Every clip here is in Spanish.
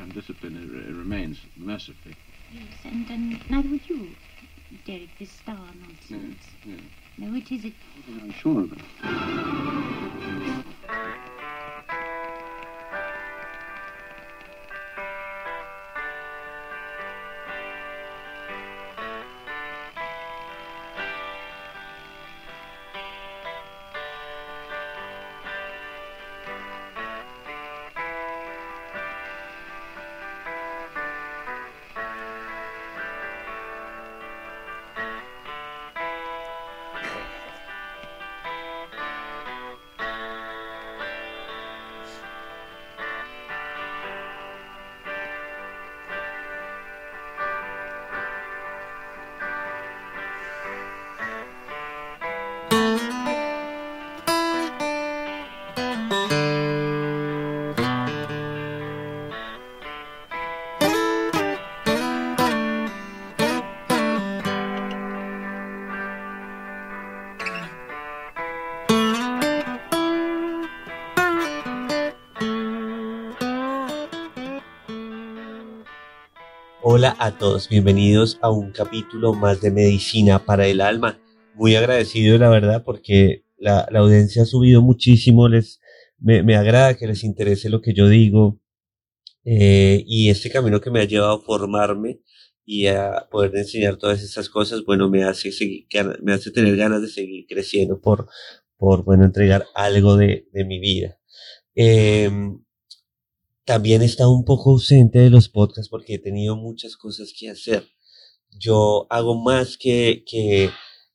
and discipline uh, remains mercifully. Yes, and, and neither would you, Derek, this star nonsense. Yes. No, it is it. I'm sure of it. Hola a todos, bienvenidos a un capítulo más de Medicina para el Alma. Muy agradecido, la verdad, porque la, audiencia ha subido muchísimo. Les, me, agrada que les interese lo que yo digo. Eh, y este camino que me ha llevado a formarme y a poder enseñar todas estas cosas, bueno, me hace, seguir, me hace tener ganas de seguir creciendo por, por bueno, entregar algo de, de mi vida. Eh, también he estado un poco ausente de los podcasts porque he tenido muchas cosas que hacer. Yo hago más que, que,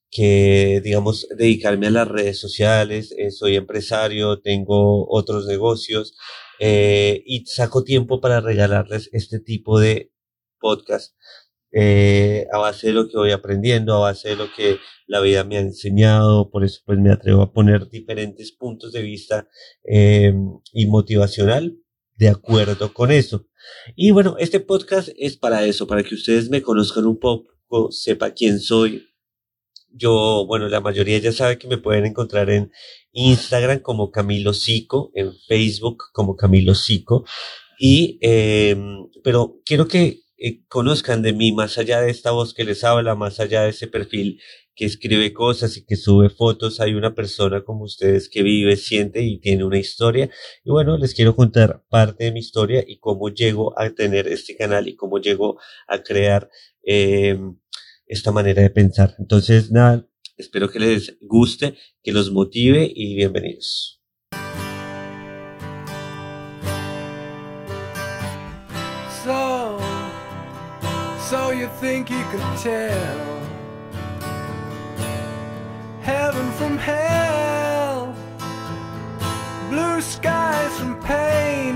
que digamos, dedicarme a las redes sociales. Eh, soy empresario, tengo otros negocios eh, y saco tiempo para regalarles este tipo de podcast. Eh, a base de lo que voy aprendiendo, a base de lo que la vida me ha enseñado, por eso pues me atrevo a poner diferentes puntos de vista y motivacional de acuerdo con eso. Y bueno, este podcast es para eso, para que ustedes me conozcan un poco, sepa quién soy. Yo, bueno, la mayoría ya sabe que me pueden encontrar en Instagram como Camilo Sico, en Facebook como Camilo Sico. Y, eh, pero quiero que eh, conozcan de mí más allá de esta voz que les habla, más allá de ese perfil que escribe cosas y que sube fotos. Hay una persona como ustedes que vive, siente y tiene una historia. Y bueno, les quiero contar parte de mi historia y cómo llego a tener este canal y cómo llego a crear eh, esta manera de pensar. Entonces, nada, espero que les guste, que los motive y bienvenidos. So you think you could tell heaven from hell, blue skies from pain.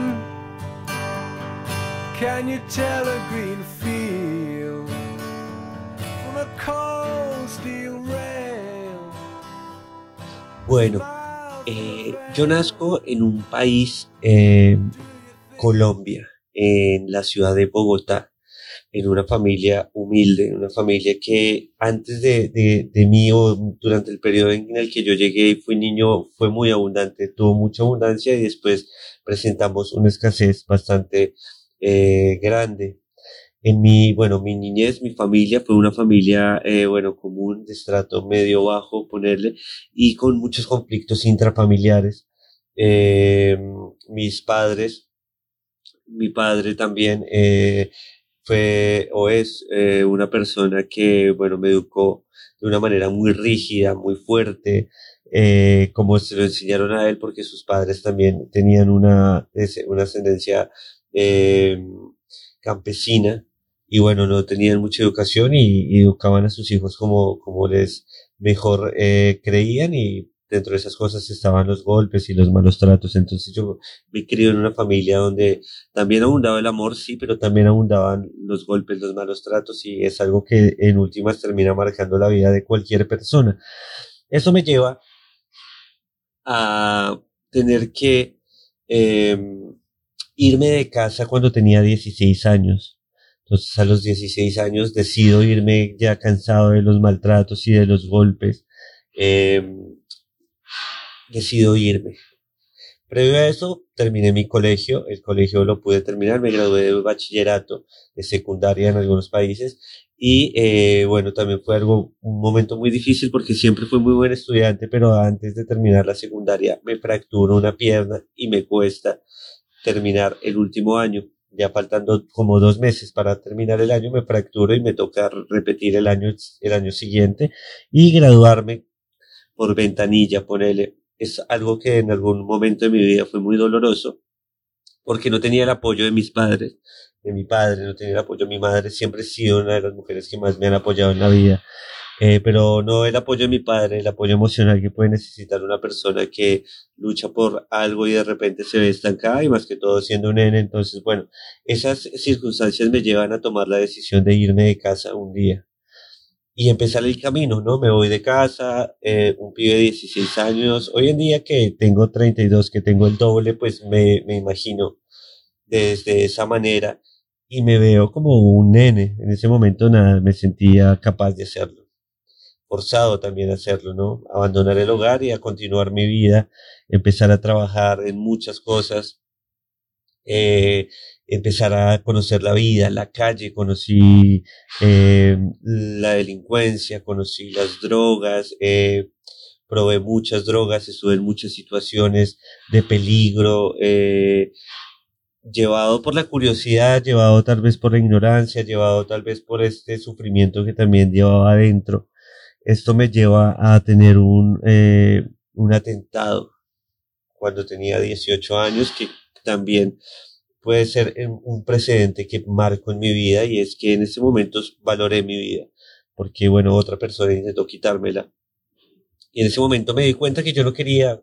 Can you tell a green field from a cold steel rail? Bueno, eh, yo nazco en un país, eh, Colombia, en la ciudad de Bogotá, en una familia humilde, una familia que antes de, de, de, mí o durante el periodo en el que yo llegué y fui niño fue muy abundante, tuvo mucha abundancia y después presentamos una escasez bastante eh, grande. En mi, bueno, mi niñez, mi familia fue una familia, eh, bueno, común, de estrato medio bajo, ponerle, y con muchos conflictos intrafamiliares. Eh, mis padres, mi padre también, eh, fue o es eh, una persona que, bueno, me educó de una manera muy rígida, muy fuerte, eh, como se lo enseñaron a él, porque sus padres también tenían una, una ascendencia eh, campesina y bueno, no tenían mucha educación y, educaban a sus hijos como, como les mejor creían y dentro de esas cosas estaban los golpes y los malos tratos. Entonces yo me crié en una familia donde también abundaba el amor, sí, pero también abundaban los golpes, los malos tratos y es algo que en últimas termina marcando la vida de cualquier persona. Eso me lleva a tener que eh, irme de casa cuando tenía 16 años. Entonces a los 16 años decido irme ya cansado de los maltratos y de los golpes. Eh, decido irme. Previo a eso, terminé mi colegio, el colegio lo pude terminar, me gradué de bachillerato, de secundaria en algunos países, y eh, bueno, también fue algo, un momento muy difícil porque siempre fui muy buen estudiante, pero antes de terminar la secundaria me fracturo una pierna y me cuesta terminar el último año. Ya faltando como dos meses para terminar el año, me fracturo y me toca repetir el año, el año siguiente y graduarme por ventanilla, ponele. Es algo que en algún momento de mi vida fue muy doloroso porque no tenía el apoyo de mis padres, de mi padre, no tenía el apoyo de mi madre, siempre he sido una de las mujeres que más me han apoyado en la vida. Eh, pero no el apoyo de mi padre, el apoyo emocional que puede necesitar una persona que lucha por algo y de repente se ve estancada y más que todo siendo un nene. Entonces, bueno, esas circunstancias me llevan a tomar la decisión de irme de casa un día y empezar el camino, ¿no? Me voy de casa, eh, un pibe de 16 años, hoy en día que tengo 32, que tengo el doble, pues me, me imagino desde esa manera y me veo como un nene. En ese momento nada, me sentía capaz de hacerlo forzado también a hacerlo, ¿no? Abandonar el hogar y a continuar mi vida, empezar a trabajar en muchas cosas, eh, empezar a conocer la vida, la calle, conocí eh, la delincuencia, conocí las drogas, eh, probé muchas drogas, estuve en muchas situaciones de peligro, eh, llevado por la curiosidad, llevado tal vez por la ignorancia, llevado tal vez por este sufrimiento que también llevaba adentro. Esto me lleva a tener un, un atentado cuando tenía 18 años, que también puede ser un precedente que marco en mi vida y es que en ese momento valoré mi vida, porque bueno, otra persona intentó quitármela. Y en ese momento me di cuenta que yo no quería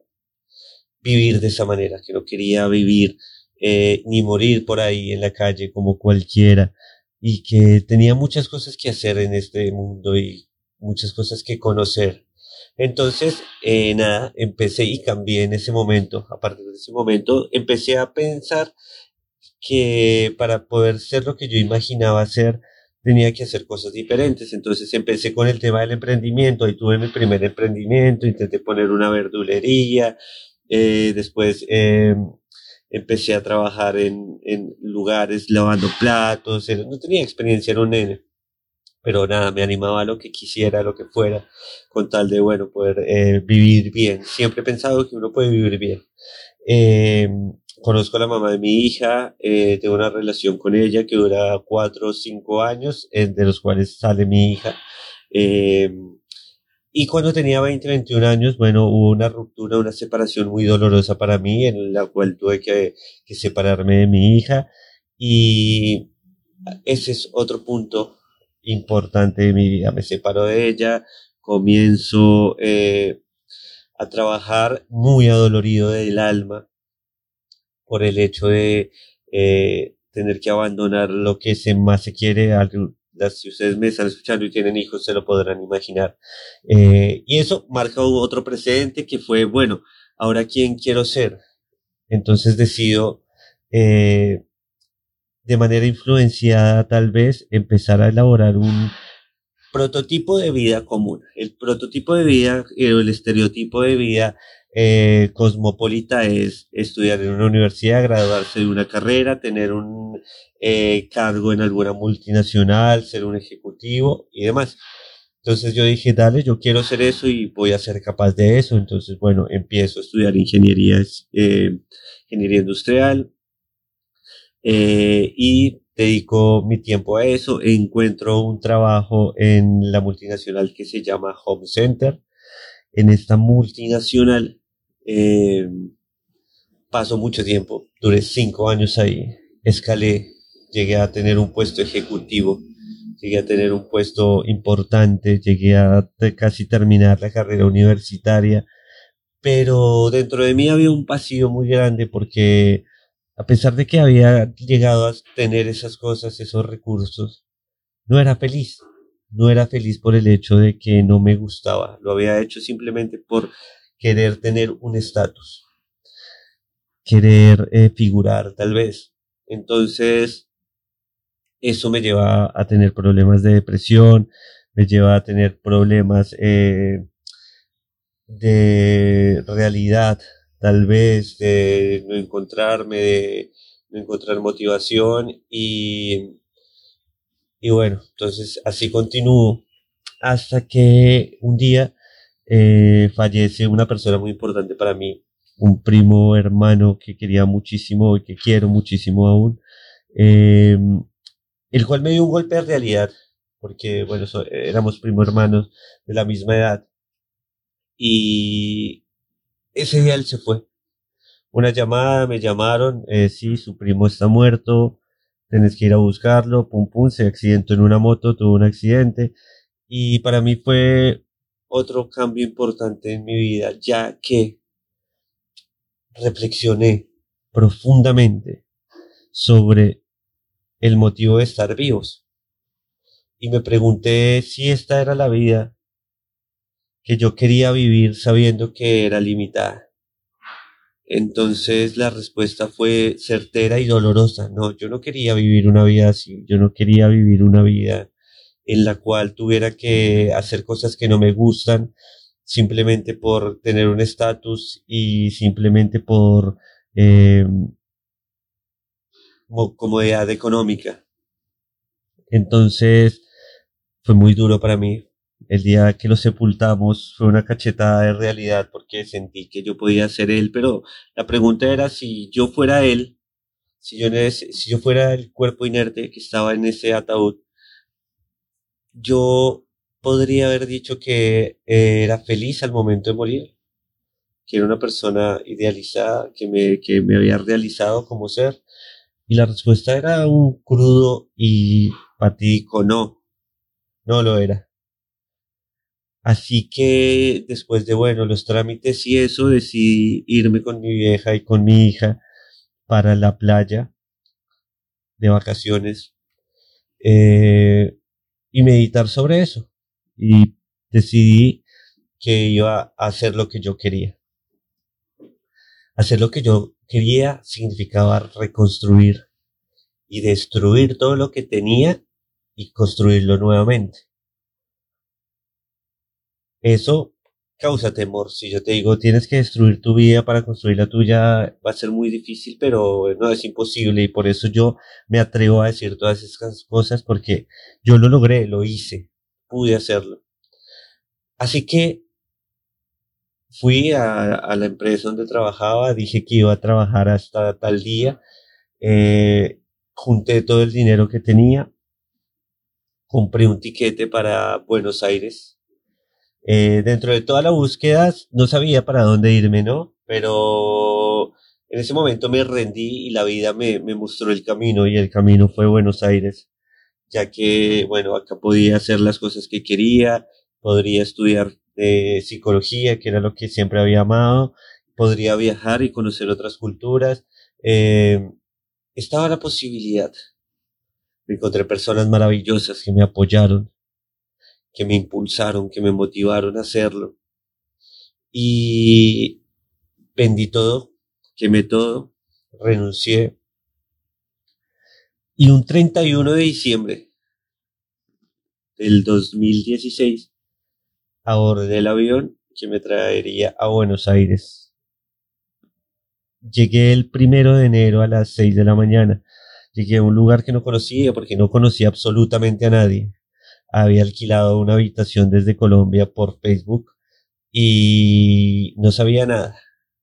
vivir de esa manera, que no quería vivir eh, ni morir por ahí en la calle como cualquiera y que tenía muchas cosas que hacer en este mundo y muchas cosas que conocer. Entonces, eh, nada, empecé y cambié en ese momento. A partir de ese momento, empecé a pensar que para poder ser lo que yo imaginaba ser, tenía que hacer cosas diferentes. Entonces empecé con el tema del emprendimiento. Ahí tuve mi primer emprendimiento, intenté poner una verdulería. Eh, después eh, empecé a trabajar en, en, lugares lavando platos. No tenía experiencia, en un nene pero nada, me animaba a lo que quisiera, a lo que fuera, con tal de, bueno, poder eh, vivir bien. Siempre he pensado que uno puede vivir bien. Eh, conozco a la mamá de mi hija, eh, tengo una relación con ella que dura cuatro o cinco años, de los cuales sale mi hija. y cuando tenía 20, 21 años, bueno, hubo una ruptura, una separación muy dolorosa para mí, en la cual tuve que, que separarme de mi hija. Y ese es otro punto importante de mi vida. Me separo de ella, comienzo eh, a trabajar muy adolorido del alma por el hecho de eh, tener que abandonar lo que se más se quiere. Si ustedes me están escuchando y tienen hijos, se lo podrán imaginar. Eh, y eso marca otro precedente que fue, bueno, ahora quién quiero ser. Entonces decido de manera influenciada tal vez empezar a elaborar un prototipo de vida común. El prototipo de vida, eh, el estereotipo de vida eh, cosmopolita es estudiar en una universidad, graduarse de una carrera, tener un eh, cargo en alguna multinacional, ser un ejecutivo y demás. Entonces yo dije, dale, yo quiero hacer eso y voy a ser capaz de eso. Entonces, bueno, empiezo a estudiar ingeniería, ingeniería industrial, eh, y dedico mi tiempo a eso. Encuentro un trabajo en la multinacional que se llama Home Center. En esta multinacional eh, paso mucho tiempo, duré cinco años ahí, escalé, llegué a tener un puesto ejecutivo, llegué a tener un puesto importante, llegué a casi terminar la carrera universitaria, pero dentro de mí había un pasillo muy grande porque a pesar de que había llegado a tener esas cosas, esos recursos, no era feliz. No era feliz por el hecho de que no me gustaba. Lo había hecho simplemente por querer tener un estatus. Querer eh, figurar, tal vez. Entonces, eso me lleva a tener problemas de depresión, me lleva a tener problemas eh, de realidad tal vez de no encontrarme, de no encontrar motivación y, y bueno, entonces así continúo hasta que un día eh, fallece una persona muy importante para mí, un primo hermano que quería muchísimo y que quiero muchísimo aún, eh, el cual me dio un golpe de realidad, porque bueno, so- éramos primo hermanos de la misma edad y ese día él se fue. Una llamada, me llamaron, eh, sí, su primo está muerto, tenés que ir a buscarlo, pum pum, se accidentó en una moto, tuvo un accidente y para mí fue otro cambio importante en mi vida, ya que reflexioné profundamente sobre el motivo de estar vivos y me pregunté si esta era la vida que yo quería vivir sabiendo que era limitada. Entonces la respuesta fue certera y dolorosa. No, yo no quería vivir una vida así. Yo no quería vivir una vida en la cual tuviera que hacer cosas que no me gustan simplemente por tener un estatus y simplemente por eh, mo- comodidad económica. Entonces fue muy duro para mí. El día que lo sepultamos fue una cachetada de realidad porque sentí que yo podía ser él, pero la pregunta era si yo fuera él, si yo, si yo fuera el cuerpo inerte que estaba en ese ataúd, yo podría haber dicho que era feliz al momento de morir, que era una persona idealizada, que me, que me había realizado como ser. Y la respuesta era un crudo y fatídico no, no lo era. Así que después de, bueno, los trámites y eso, decidí irme con mi vieja y con mi hija para la playa de vacaciones eh, y meditar sobre eso. Y decidí que iba a hacer lo que yo quería. Hacer lo que yo quería significaba reconstruir y destruir todo lo que tenía y construirlo nuevamente. Eso causa temor. Si yo te digo, tienes que destruir tu vida para construir la tuya, va a ser muy difícil, pero no es imposible. Y por eso yo me atrevo a decir todas esas cosas porque yo lo logré, lo hice, pude hacerlo. Así que fui a, a la empresa donde trabajaba, dije que iba a trabajar hasta tal día, eh, junté todo el dinero que tenía, compré un tiquete para Buenos Aires. Eh, dentro de toda la búsqueda no sabía para dónde irme, ¿no? Pero en ese momento me rendí y la vida me, mostró el camino y el camino fue Buenos Aires, ya que, bueno, acá podía hacer las cosas que quería, podría estudiar eh, psicología, que era lo que siempre había amado, podría viajar y conocer otras culturas. Eh, estaba la posibilidad. Me encontré personas maravillosas que me apoyaron, que me impulsaron, que me motivaron a hacerlo. Y vendí todo, quemé todo, renuncié. Y un 31 de diciembre del 2016 abordé el avión que me traería a Buenos Aires. Llegué el primero de enero a las 6 de la mañana. Llegué a un lugar que no conocía porque no conocía absolutamente a nadie. Había alquilado una habitación desde Colombia por Facebook y no sabía nada.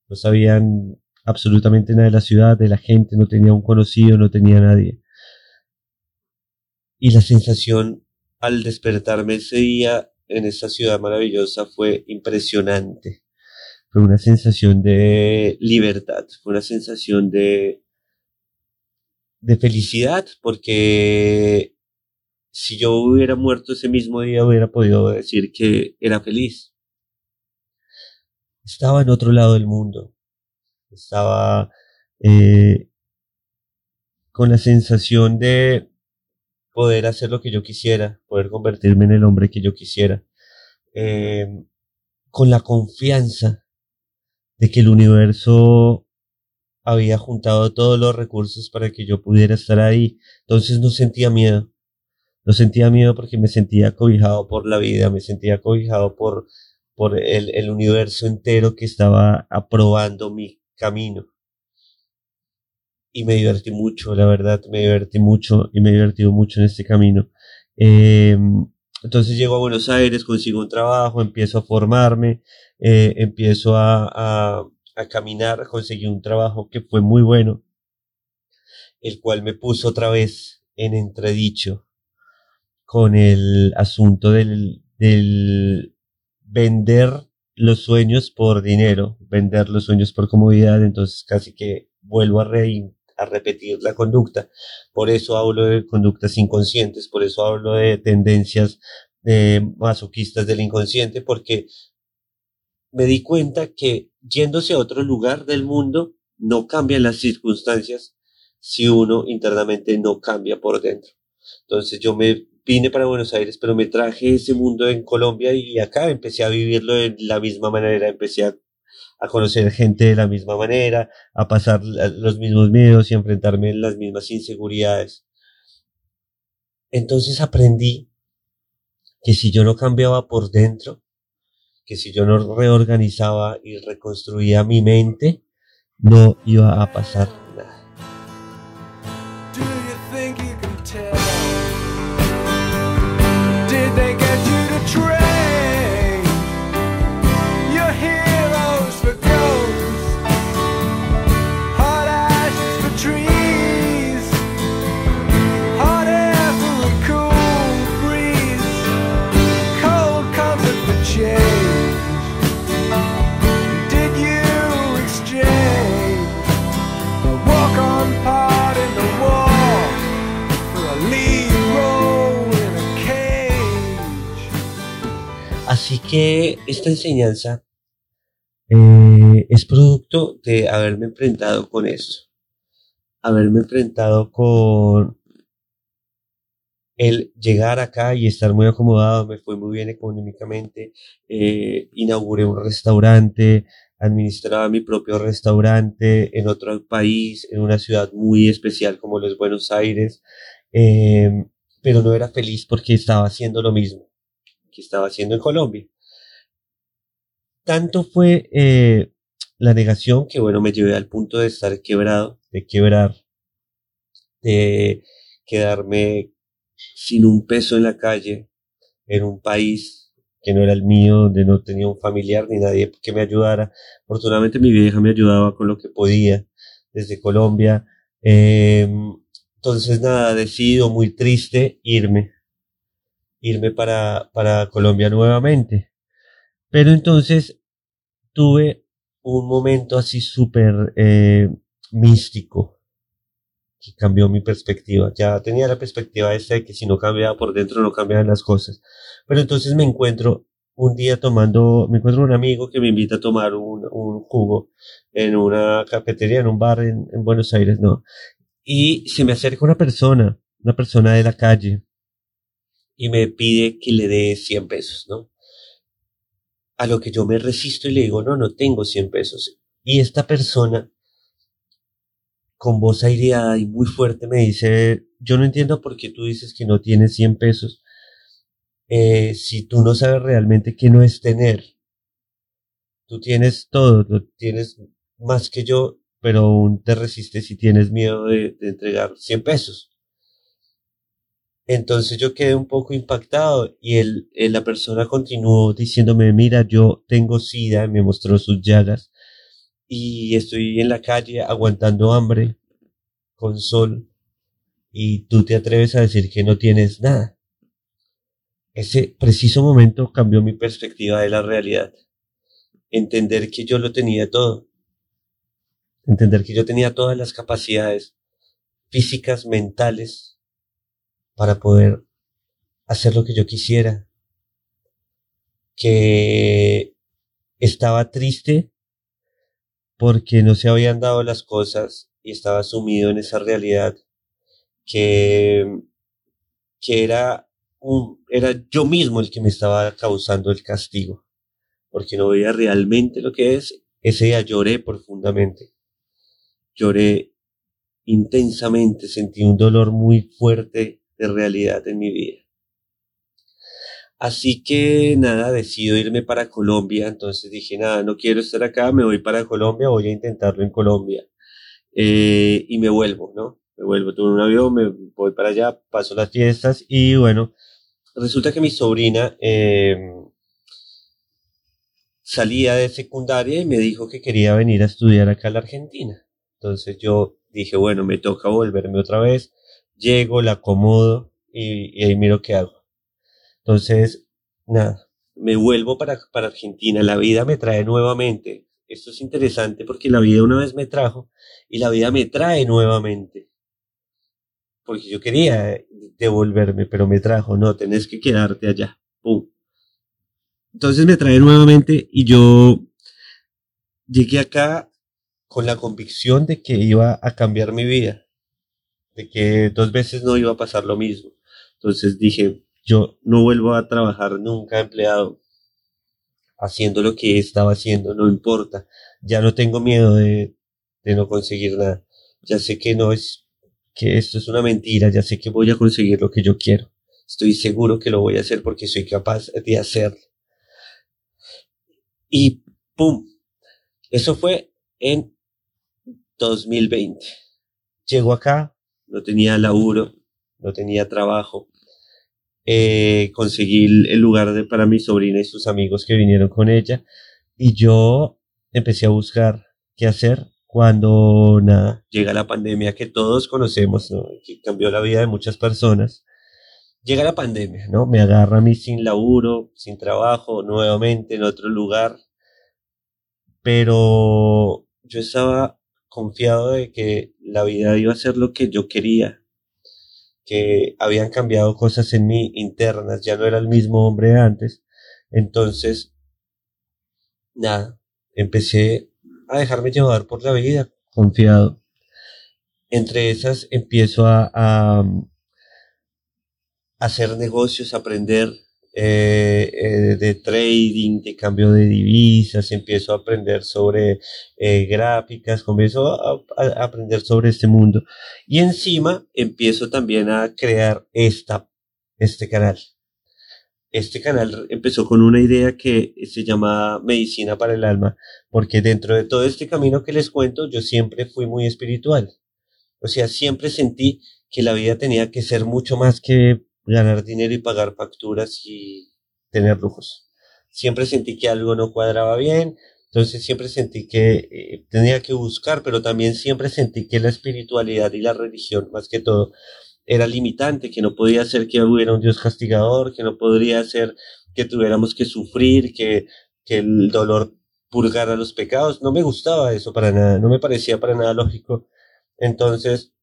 No sabían absolutamente nada de la ciudad, de la gente, no tenía un conocido, no tenía nadie. Y la sensación al despertarme ese día en esta ciudad maravillosa fue impresionante. Fue una sensación de libertad, fue una sensación de, de felicidad, porque si yo hubiera muerto ese mismo día hubiera podido decir que era feliz. Estaba en otro lado del mundo, estaba eh, con la sensación de poder hacer lo que yo quisiera, poder convertirme en el hombre que yo quisiera, eh, con la confianza de que el universo había juntado todos los recursos para que yo pudiera estar ahí. Entonces no sentía miedo. No sentía miedo porque me sentía cobijado por la vida, me sentía cobijado por, por el, el universo entero que estaba aprobando mi camino. Y me divertí mucho, la verdad, me divertí mucho y me he divertido mucho en este camino. Eh, entonces llego a Buenos Aires, consigo un trabajo, empiezo a formarme, eh, empiezo a, a, a caminar, conseguí un trabajo que fue muy bueno, el cual me puso otra vez en entredicho con el asunto del, del vender los sueños por dinero, vender los sueños por comodidad, entonces casi que vuelvo a, re, a repetir la conducta. Por eso hablo de conductas inconscientes, por eso hablo de tendencias eh, masoquistas del inconsciente, porque me di cuenta que yéndose a otro lugar del mundo no cambian las circunstancias si uno internamente no cambia por dentro. Entonces yo me vine para Buenos Aires, pero me traje ese mundo en Colombia y acá empecé a vivirlo de la misma manera, empecé a, a conocer gente de la misma manera, a pasar los mismos miedos y a enfrentarme en las mismas inseguridades. Entonces aprendí que si yo no cambiaba por dentro, que si yo no reorganizaba y reconstruía mi mente, no iba a pasar que esta enseñanza eh, es producto de haberme enfrentado con eso, haberme enfrentado con el llegar acá y estar muy acomodado, me fue muy bien económicamente, eh, inauguré un restaurante, administraba mi propio restaurante en otro país, en una ciudad muy especial como los Buenos Aires, eh, pero no era feliz porque estaba haciendo lo mismo que estaba haciendo en Colombia. Tanto fue eh, la negación que, bueno, me llevé al punto de estar quebrado, de quebrar, de quedarme sin un peso en la calle, en un país que no era el mío, donde no tenía un familiar ni nadie que me ayudara. Afortunadamente mi vieja me ayudaba con lo que podía desde Colombia. Eh, entonces nada, decido muy triste irme, irme para, para Colombia nuevamente. Pero entonces tuve un momento así súper eh, místico que cambió mi perspectiva. Ya tenía la perspectiva esta de que si no cambiaba por dentro no cambiaban las cosas. Pero entonces me encuentro un día tomando, me encuentro un amigo que me invita a tomar un, jugo en una cafetería, en un bar en, en Buenos Aires, ¿no? Y se me acerca una persona, una persona de la calle, y me pide que le dé 100 pesos, ¿no? A lo que yo me resisto y le digo, no, no tengo 100 pesos. Y esta persona, con voz aireada y muy fuerte, me dice, yo no entiendo por qué tú dices que no tienes 100 pesos eh, si tú no sabes realmente qué no es tener. Tú tienes todo, tienes más que yo, pero aún te resistes y tienes miedo de, de entregar 100 pesos. Entonces yo quedé un poco impactado y él, él- la persona continuó diciéndome, mira, yo tengo sida, me mostró sus llagas y estoy en la calle aguantando hambre con sol y tú te atreves a decir que no tienes nada. Ese preciso momento cambió mi perspectiva de la realidad. Entender que yo lo tenía todo. Entender que yo tenía todas las capacidades físicas, mentales, para poder hacer lo que yo quisiera. Que estaba triste porque no se habían dado las cosas y estaba sumido en esa realidad que, que era un, era yo mismo el que me estaba causando el castigo, porque no veía realmente lo que es. Ese día lloré profundamente, lloré intensamente, sentí un dolor muy fuerte realidad en mi vida. Así que nada, decido irme para Colombia. Entonces dije, nada, no quiero estar acá, me voy para Colombia, voy a intentarlo en Colombia. Eh, y me vuelvo, ¿no? Me vuelvo, tuve un avión, me voy para allá, paso las fiestas y bueno, resulta que mi sobrina eh, salía de secundaria y me dijo que quería venir a estudiar acá a la Argentina. Entonces yo dije, bueno, me toca volverme otra vez, llego, la acomodo y, ahí miro qué hago. Entonces, nada, me vuelvo para, para Argentina, la vida me trae nuevamente. Esto es interesante porque la vida una vez me trajo y la vida me trae nuevamente. Porque yo quería devolverme, pero me trajo, no, tenés que quedarte allá. Pum. Entonces me trae nuevamente y yo llegué acá con la convicción de que iba a cambiar mi vida, de que dos veces no iba a pasar lo mismo. Entonces dije, yo no vuelvo a trabajar nunca empleado haciendo lo que estaba haciendo, no importa. Ya no tengo miedo de, de no conseguir nada. Ya sé que no es, que esto es una mentira, ya sé que voy a conseguir lo que yo quiero. Estoy seguro que lo voy a hacer porque soy capaz de hacerlo. Y ¡pum! Eso fue en 2020. Llego acá, no tenía laburo, no tenía trabajo. Eh, conseguí el lugar de, para mi sobrina y sus amigos que vinieron con ella. Y yo empecé a buscar qué hacer cuando nada, llega la pandemia que todos conocemos, ¿no? que cambió la vida de muchas personas. Llega la pandemia, ¿no? Me agarra a mí sin laburo, sin trabajo, nuevamente en otro lugar. Pero yo estaba confiado de que la vida iba a ser lo que yo quería, que habían cambiado cosas en mí internas, ya no era el mismo hombre de antes. Entonces, nada, empecé a dejarme llevar por la vida, confiado. Entre esas empiezo a, a, hacer negocios, aprender eh, eh, de trading, de cambio de divisas, empiezo a aprender sobre eh, gráficas, comienzo a, a, aprender sobre este mundo. Y encima empiezo también a crear esta, este canal. Este canal empezó con una idea que se llama Medicina para el Alma, porque dentro de todo este camino que les cuento, yo siempre fui muy espiritual. O sea, siempre sentí que la vida tenía que ser mucho más que ganar dinero y pagar facturas y tener lujos. Siempre sentí que algo no cuadraba bien, entonces siempre sentí que eh, tenía que buscar, pero también siempre sentí que la espiritualidad y la religión, más que todo, era limitante, que no podía ser que hubiera un Dios castigador, que no podría ser que tuviéramos que sufrir, que, que el dolor purgara los pecados. No me gustaba eso para nada, no me parecía para nada lógico. Entonces,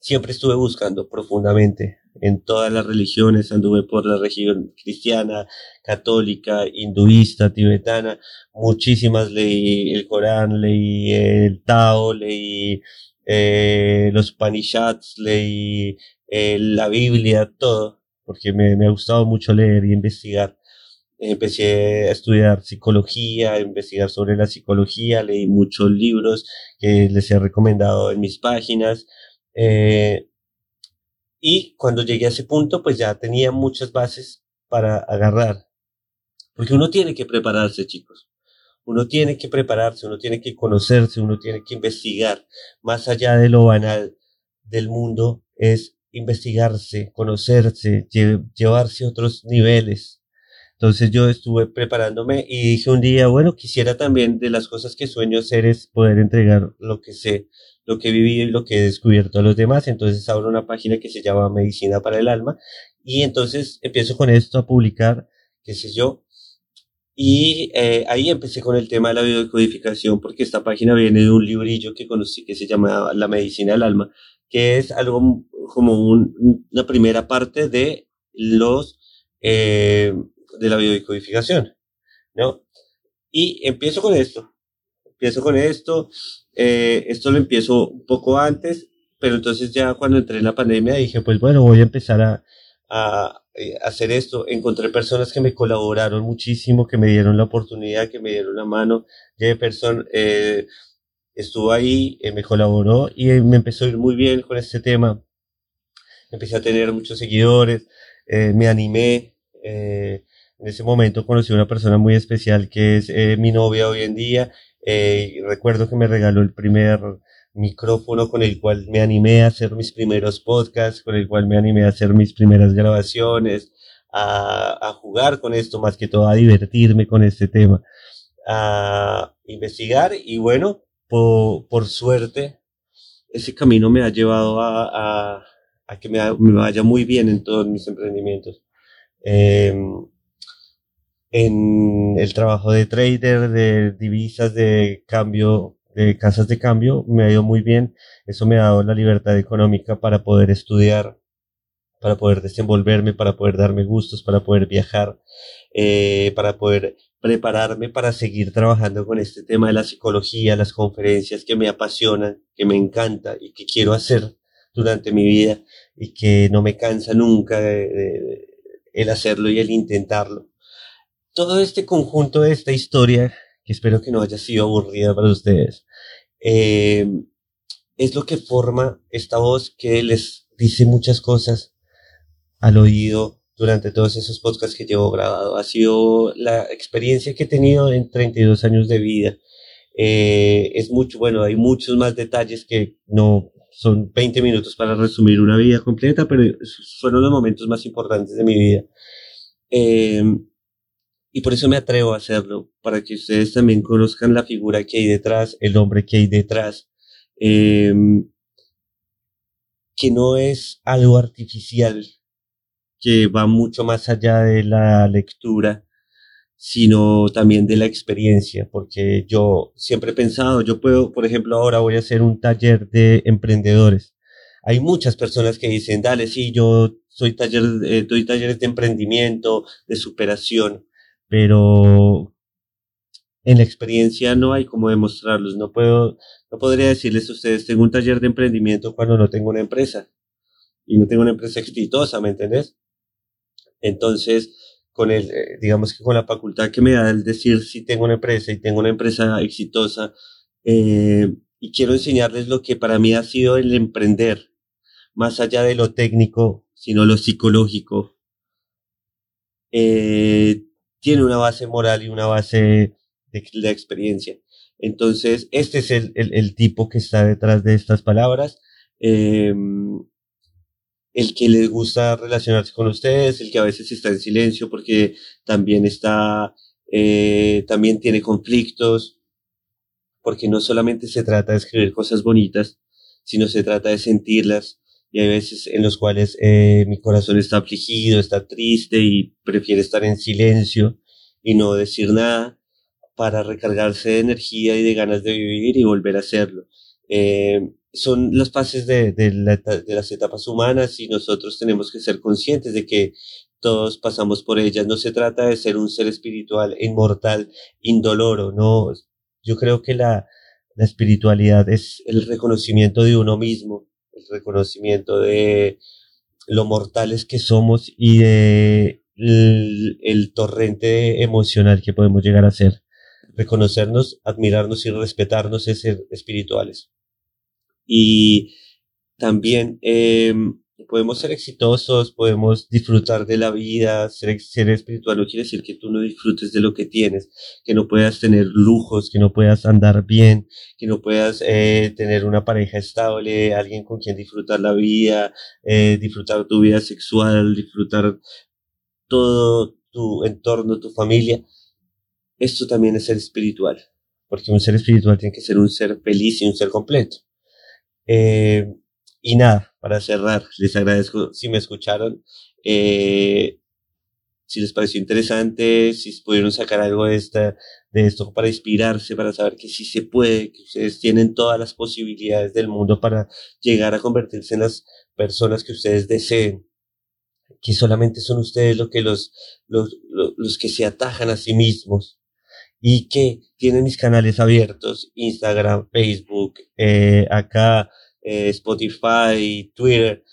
siempre estuve buscando profundamente en todas las religiones, anduve por la región cristiana, católica, hinduista, tibetana, muchísimas leí el Corán, leí el Tao, leí eh, los Panishads, leí eh, la Biblia, todo, porque me, me ha gustado mucho leer y investigar. Empecé a estudiar psicología, a investigar sobre la psicología, leí muchos libros que les he recomendado en mis páginas. Eh, y cuando llegué a ese punto, pues ya tenía muchas bases para agarrar. Porque uno tiene que prepararse, chicos. Uno tiene que prepararse, uno tiene que conocerse, uno tiene que investigar. Más allá de lo banal del mundo, es investigarse, conocerse, llevarse a otros niveles. Entonces yo estuve preparándome y dije un día, bueno, quisiera también de las cosas que sueño hacer es poder entregar lo que sé lo que he vivido y lo que he descubierto a los demás. Entonces abro una página que se llama Medicina para el Alma y entonces empiezo con esto a publicar, qué sé yo. Y eh, ahí empecé con el tema de la biodecodificación porque esta página viene de un librillo que conocí que se llama La Medicina del Alma, que es algo como un, una primera parte de los eh, de la biodecodificación, ¿no? Y empiezo con esto, empiezo con esto, eh, esto lo empiezo un poco antes, pero entonces ya cuando entré en la pandemia dije, pues bueno, voy a empezar a, eh, hacer esto. Encontré personas que me colaboraron muchísimo, que me dieron la oportunidad, que me dieron la mano. Jefferson eh, estuvo ahí, me colaboró y me empezó a ir muy bien con este tema. Empecé a tener muchos seguidores, me animé, en ese momento conocí a una persona muy especial que es eh, mi novia hoy en día. Eh, recuerdo que me regaló el primer micrófono con el cual me animé a hacer mis primeros podcasts, con el cual me animé a hacer mis primeras grabaciones, a, a jugar con esto, más que todo a divertirme con este tema, a investigar y bueno, por, por suerte, ese camino me ha llevado a, a, a que me, me, vaya muy bien en todos mis emprendimientos. Eh, en el trabajo de trader, de divisas, de cambio, de casas de cambio, me ha ido muy bien. Eso me ha dado la libertad económica para poder estudiar, para poder desenvolverme, para poder darme gustos, para poder viajar, eh, para poder prepararme para seguir trabajando con este tema de la psicología, las conferencias que me apasionan, que me encanta y que quiero hacer durante mi vida y que no me cansa nunca de, el hacerlo y el intentarlo. Todo este conjunto de esta historia, que espero que no haya sido aburrida para ustedes, eh, es lo que forma esta voz que les dice muchas cosas al oído durante todos esos podcasts que llevo grabado. Ha sido la experiencia que he tenido en 32 años de vida. Eh, es mucho, bueno, hay muchos más detalles que no son 20 minutos para resumir una vida completa, pero fueron los momentos más importantes de mi vida. Eh, y por eso me atrevo a hacerlo, para que ustedes también conozcan la figura que hay detrás, el hombre que hay detrás, eh, que no es algo artificial, que va mucho más allá de la lectura, sino también de la experiencia, porque yo siempre he pensado, yo puedo, por ejemplo, ahora voy a hacer un taller de emprendedores. Hay muchas personas que dicen, dale, sí, yo soy taller, eh, doy talleres de emprendimiento, de superación, pero en la experiencia no hay cómo demostrarlos. No puedo, no podría decirles a ustedes, tengo un taller de emprendimiento cuando no tengo una empresa y no tengo una empresa exitosa, ¿me entendés? Entonces, con el, eh, digamos que con la facultad que me da el decir si tengo una empresa y tengo una empresa exitosa, eh, y quiero enseñarles lo que para mí ha sido el emprender, más allá de lo técnico, sino lo psicológico. Eh, tiene una base moral y una base de la experiencia. Entonces, este es el, el, tipo que está detrás de estas palabras. Eh, el que les gusta relacionarse con ustedes, el que a veces está en silencio porque también está, eh, también tiene conflictos, porque no solamente se trata de escribir cosas bonitas, sino se trata de sentirlas. Y hay veces en los cuales eh, mi corazón está afligido, está triste y prefiere estar en silencio y no decir nada para recargarse de energía y de ganas de vivir y volver a hacerlo. Eh, son las fases de, de, la, de, las etapas humanas y nosotros tenemos que ser conscientes de que todos pasamos por ellas. No se trata de ser un ser espiritual, inmortal, indoloro, no. Yo creo que la, la espiritualidad es el reconocimiento de uno mismo, el reconocimiento de lo mortales que somos y de el, torrente emocional que podemos llegar a ser. Reconocernos, admirarnos y respetarnos es ser espirituales y también eh, podemos ser exitosos, podemos disfrutar de la vida, ser, ser espiritual no quiere decir que tú no disfrutes de lo que tienes, que no puedas tener lujos, que no puedas andar bien, que no puedas eh, tener una pareja estable, alguien con quien disfrutar la vida, eh, disfrutar tu vida sexual, disfrutar todo tu entorno, tu familia. Esto también es ser espiritual, porque un ser espiritual tiene que ser un ser feliz y un ser completo. Eh, y nada, para cerrar, les agradezco si me escucharon. Eh, si les pareció interesante, si pudieron sacar algo de, esta, de esto para inspirarse, para saber que sí se puede, que ustedes tienen todas las posibilidades del mundo para llegar a convertirse en las personas que ustedes deseen, que solamente son ustedes lo que los, los, los, los que se atajan a sí mismos y que tienen mis canales abiertos, Instagram, Facebook, eh, acá eh, Spotify, Twitter,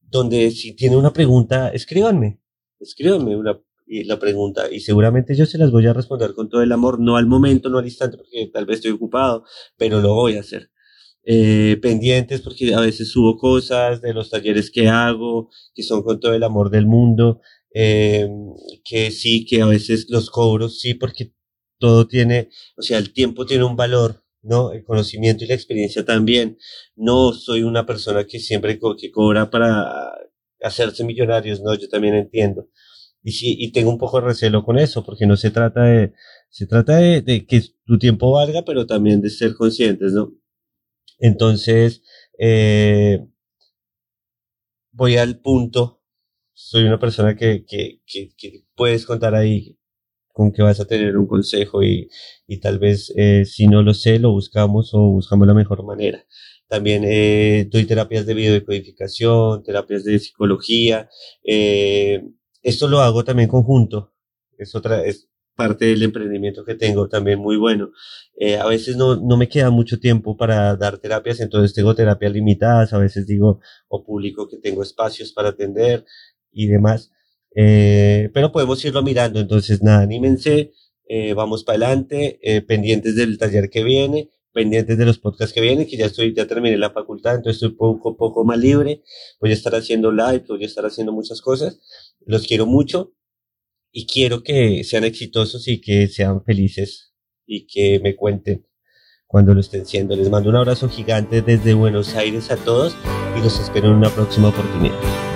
donde si tienen una pregunta, escríbanme, escríbanme una, la pregunta y seguramente yo se las voy a responder con todo el amor, no al momento, no al instante, porque tal vez estoy ocupado, pero lo voy a hacer. Eh, pendientes porque a veces subo cosas de los talleres que hago, que son con todo el amor del mundo eh, que sí, que a veces los cobros, sí, porque todo tiene, o sea, el tiempo tiene un valor, ¿no? El conocimiento y la experiencia también. No soy una persona que siempre que cobra para hacerse millonarios, ¿no? Yo también entiendo. Y sí, y tengo un poco de recelo con eso, porque no se trata de, se trata de, de que tu tiempo valga, pero también de ser conscientes, ¿no? Entonces, eh, voy al punto. Soy una persona que, que, que, que puedes contar ahí con que vas a tener un consejo y, y tal vez eh, si no lo sé, lo buscamos o buscamos la mejor manera. También eh, doy terapias de videodecodificación, terapias de psicología. eh, esto lo hago también conjunto. Es otra, es parte del emprendimiento que tengo también muy bueno. Eh, a veces no, no me queda mucho tiempo para dar terapias, entonces tengo terapias limitadas. A veces digo o publico que tengo espacios para atender y demás. Eh, pero podemos irlo mirando. Entonces, nada, anímense, eh, vamos para adelante, eh, pendientes del taller que viene, pendientes de los podcasts que vienen, que ya estoy, ya terminé la facultad, entonces estoy poco, poco más libre. Voy a estar haciendo live, voy a estar haciendo muchas cosas. Los quiero mucho y quiero que sean exitosos y que sean felices y que me cuenten cuando lo estén siendo. Les mando un abrazo gigante desde Buenos Aires a todos y los espero en una próxima oportunidad.